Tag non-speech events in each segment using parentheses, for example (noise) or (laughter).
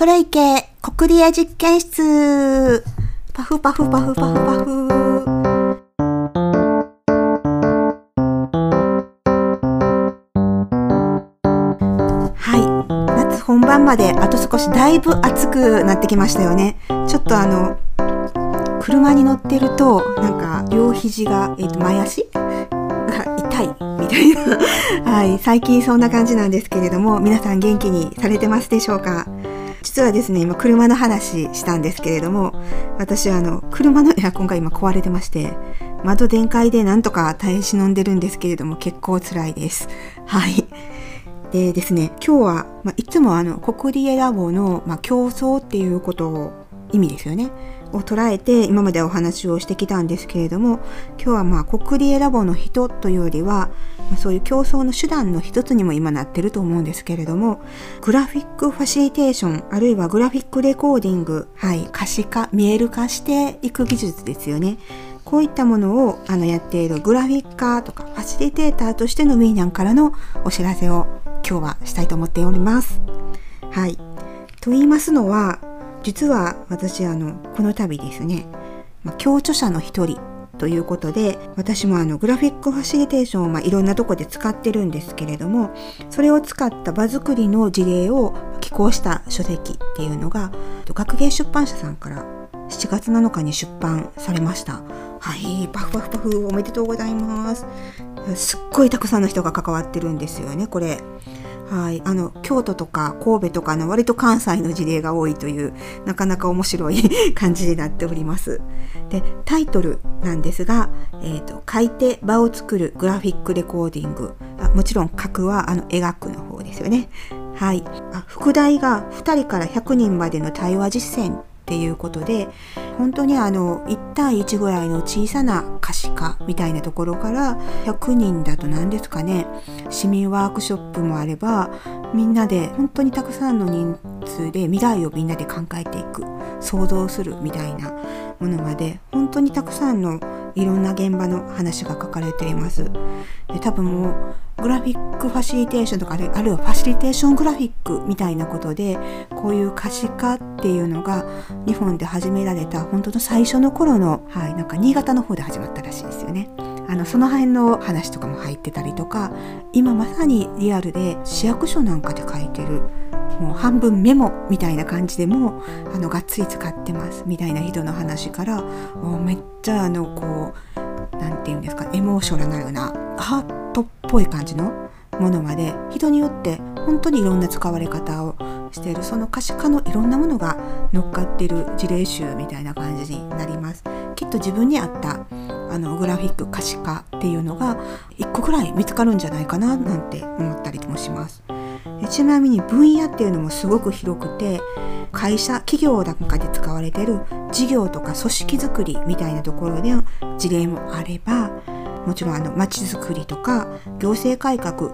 それいけ、国リエ実験室パフパフパフパフパフ。はい。夏本番まであと少しだいぶ暑くなってきましたよね。ちょっとあの、車に乗ってると、なんか両肘が、えっ、と、前足？が痛いみたいな。はい。最近そんな感じなんですけれども、皆さん元気にされてますでしょうか？実はですね、今車の話したんですけれども、私はあの、車のエアコンが今壊れてまして、窓全開でなんとか耐え忍んでるんですけれども、結構辛いです。はい。でですね、今日は、まあ、いつもあの、国リエラボの、まあ、競争っていうことを、意味ですよね。を捉えて今までお話をしてきたんですけれども今日はまあ国リエラボの人というよりはそういう競争の手段の一つにも今なってると思うんですけれどもグラフィックファシリテーションあるいはグラフィックレコーディングはい可視化見える化していく技術ですよね。こういったものをあのやっているグラフィッカーとかファシリテーターとしてのミーニャンからのお知らせを今日はしたいと思っております。はい。と言いますのは実は私あのこの度ですね、まあ、共著者の一人ということで私もあのグラフィックファシリテーションをまあいろんなとこで使ってるんですけれどもそれを使った場作りの事例を寄稿した書籍っていうのが学芸出版社さんから7月7日に出版されました。はいパフパフパフおめでとうございます。すっごいたくさんの人が関わってるんですよねこれ。はい、あの京都とか神戸とかの割と関西の事例が多いというなかなか面白い (laughs) 感じになっております。でタイトルなんですが「えーと、書いて場を作るグラフィックレコーディング」あもちろん書くはあの描くの方ですよね。はい、あ副題が2人から100人までの対話実践っていうことで本当にあの1対1ぐらいの小さな可視化みたいなところから100人だと何ですかね市民ワークショップもあればみんなで本当にたくさんの人数で未来をみんなで考えていく想像するみたいなものまで本当にたくさんのいろんな現場の話が書かれています。で多分もうグラフィックファシリテーションとかあるいはファシリテーショングラフィックみたいなことでこういう可視化っていうのが日本で始められた本当の最初の頃の、はい、なんか新潟の方で始まったらしいですよね。あのその辺の話とかも入ってたりとか今まさにリアルで市役所なんかで書いてるもう半分メモみたいな感じでもあのがっつり使ってますみたいな人の話からめっちゃあのこう何て言うんですかエモーショナルなハートっぽい感じのものまで人によって本当にいろんな使われ方をしているその可視化のいろんなものが乗っかっている事例集みたいな感じになります。きっと自分に合ったあのグラフィック可視化っていうのが1個ぐらい見つかるんじゃないかななんて思ったりもします。ちなみに分野っていうのもすごく広くて会社企業なんかで使われている事業とか組織づくりみたいなところでの事例もあればもちろんあの街づくりとか行政改革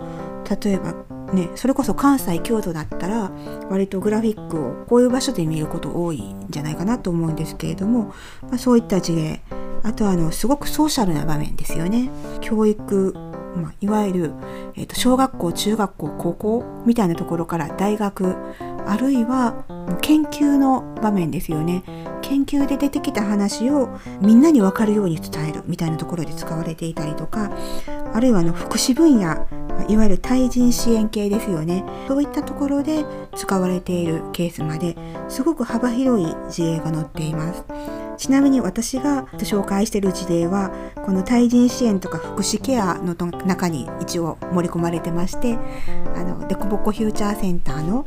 例えばねそれこそ関西京都だったら割とグラフィックをこういう場所で見ること多いんじゃないかなと思うんですけれども、まあ、そういった事例あとはあのすごくソーシャルな場面ですよね。教育まあ、いわゆる、えーと、小学校中学校高校みたいなところから大学あるいは研究の場面ですよね。研究で出てきた話をみんなに分かるように伝えるみたいなところで使われていたりとかあるいはの福祉分野いわゆる対人支援系ですよねそういったところで使われているケースまですごく幅広い事例が載っています。ちなみに私が紹介している事例はこの対人支援とか福祉ケアの中に一応盛り込まれてましてあのデコボコフューチャーセンターの、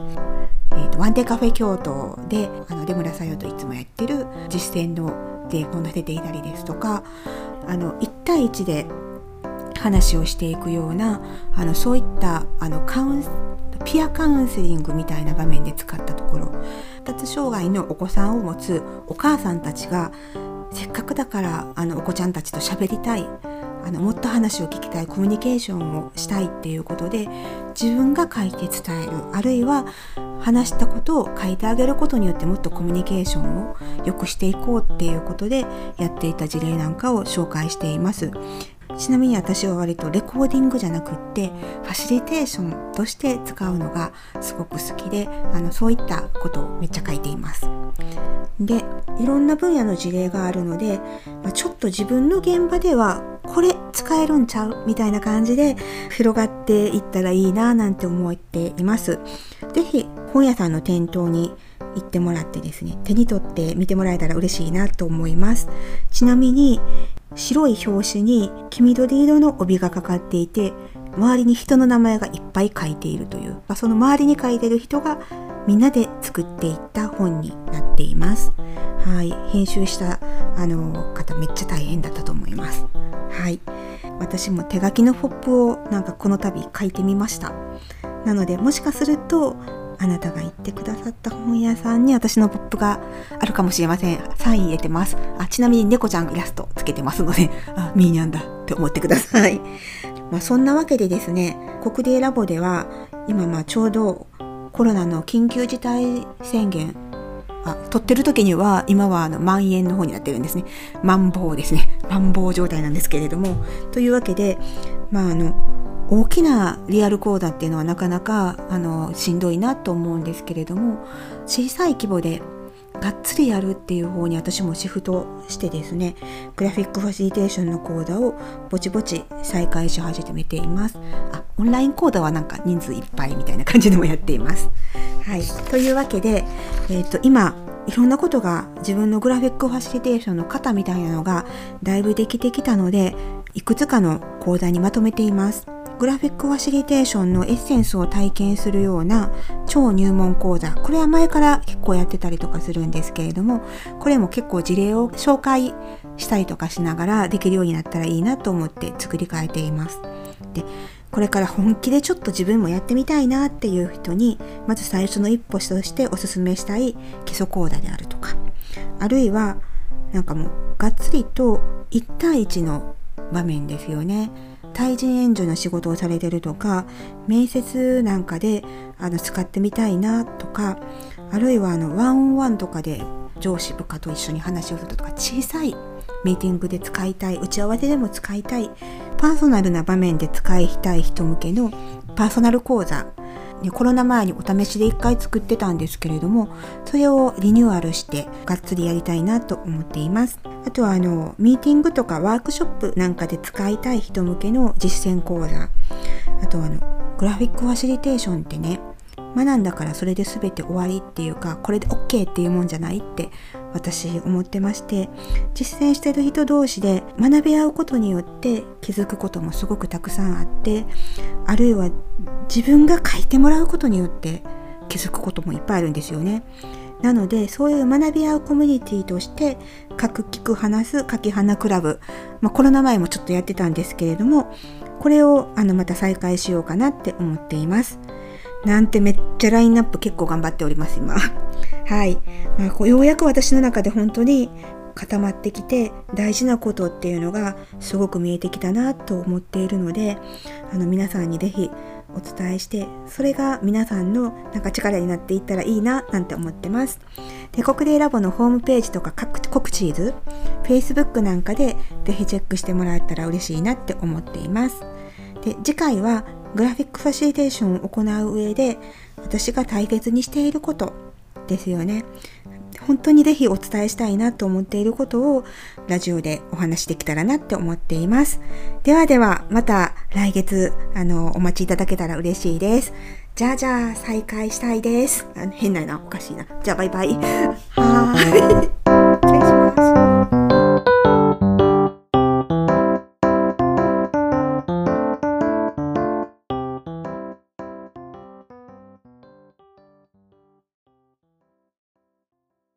ワンデカフェ京都であの出村さんよといつもやってる実践ので載せていたりですとかあの1対1で話をしていくようなあのそういったあのカウンピアカウンセリングみたいな場面で使ったところ発達障害のお子さんを持つお母さんたちがせっかくだからあのお子ちゃんたちと喋りたいあのもっと話を聞きたいコミュニケーションをしたいっていうことで自分が書いて伝えるあるいは話したことを書いてあげることによってもっとコミュニケーションを良くしていこうっていうことでやっていた事例なんかを紹介しています。ちなみに私は割とレコーディングじゃなくってファシリテーションとして使うのがすごく好きであのそういったことをめっちゃ書いています。でいろんな分野の事例があるので、まあ、ちょっと自分の現場ではこれ使えるんちゃうみたいな感じで広がっていったらいいななんて思っています。是非本屋さんの店頭に行ってもらってですね手に取って見てもらえたら嬉しいなと思いますちなみに白い表紙に黄緑色の帯がかかっていて周りに人の名前がいっぱい書いているという、まあ、その周りに書いてる人がみんなで作っていった本になっています。はい。編集したあの方めっちゃ大変だったと思います。はい。私も手書きのポップをなんかこの度書いてみました。なのでもしかするとあなたが言ってくださった本屋さんに私のポップがあるかもしれません。サイン入れてます。あちなみに猫ちゃんイラストつけてますので、あ、ミーニャンだって思ってください。まあ、そんなわけでですね、国デラボでは今まあちょうどコロナの緊急事態宣言あ撮ってる時には今はあの蔓延の方になってるんですね。マンボウですね。マンボウ状態なんですけれども。というわけで、まああの、大きなリアル講座っていうのはなかなかあのしんどいなと思うんですけれども小さい規模でがっつりやるっていう方に私もシフトしてですねグラフィックファシリテーションの講座をぼちぼち再開し始めています。あオンライン講座はなんか人数いっぱいみたいな感じでもやっています。はい。というわけで、えーと今いろんなことが自分のグラフィックファシリテーションの型みたいなのがだいぶできてきたのでいくつかの講座にまとめています。グラフィックファシリテーションのエッセンスを体験するような超入門講座。これは前から結構やってたりとかするんですけれどもこれも結構事例を紹介したりとかしながらできるようになったらいいなと思って作り変えています。でこれから本気でちょっと自分もやってみたいなっていう人にまず最初の一歩としておすすめしたい基礎講座であるとかあるいはなんかもうがっつりと1対1の場面ですよね。対人援助の仕事をされてるとか面接なんかであの使ってみたいなとかあるいはあのワンオンワンとかで上司部下と一緒に話をするとか小さいミーティングで使いたい打ち合わせでも使いたいパーソナルな場面で使いたい人向けのパーソナル講座ね、コロナ前にお試しで1回作ってたんですけれどもそれをリニューアルしてがっつりやりたいなと思っています。あとはあのミーティングとかワークショップなんかで使いたい人向けの実践講座。あとはあのグラフィックファシリテーションってね学んだからそれで全て終わりっていうかこれで OK っていうもんじゃないって私思ってまして実践してる人同士で学び合うことによって気づくこともすごくたくさんあってあるいは自分が書いてもらうことによって気づくこともいっぱいあるんですよね。なのでそういう学び合うコミュニティとして書く聞く話す書き花クラブ、まあ、コロナ前もちょっとやってたんですけれどもこれをあのまた再開しようかなって思っています。なんてめっちゃラインナップ結構頑張っております、今。(laughs) はい。まあ、ようやく私の中で本当に固まってきて大事なことっていうのがすごく見えてきたなと思っているので、あの皆さんにぜひお伝えして、それが皆さんのなんか力になっていったらいいななんて思ってます。で、国霊ラボのホームページとか各告知図、Facebook なんかでぜひチェックしてもらえたら嬉しいなって思っています。で、次回はグラフィックファシリテーションを行う上で私が大切にしていることですよね。本当にぜひお伝えしたいなと思っていることをラジオでお話しできたらなって思っています。ではではまた来月あのお待ちいただけたら嬉しいです。じゃあじゃあ再開したいです。変なな、おかしいな。じゃあバイバイ。(laughs) はーい。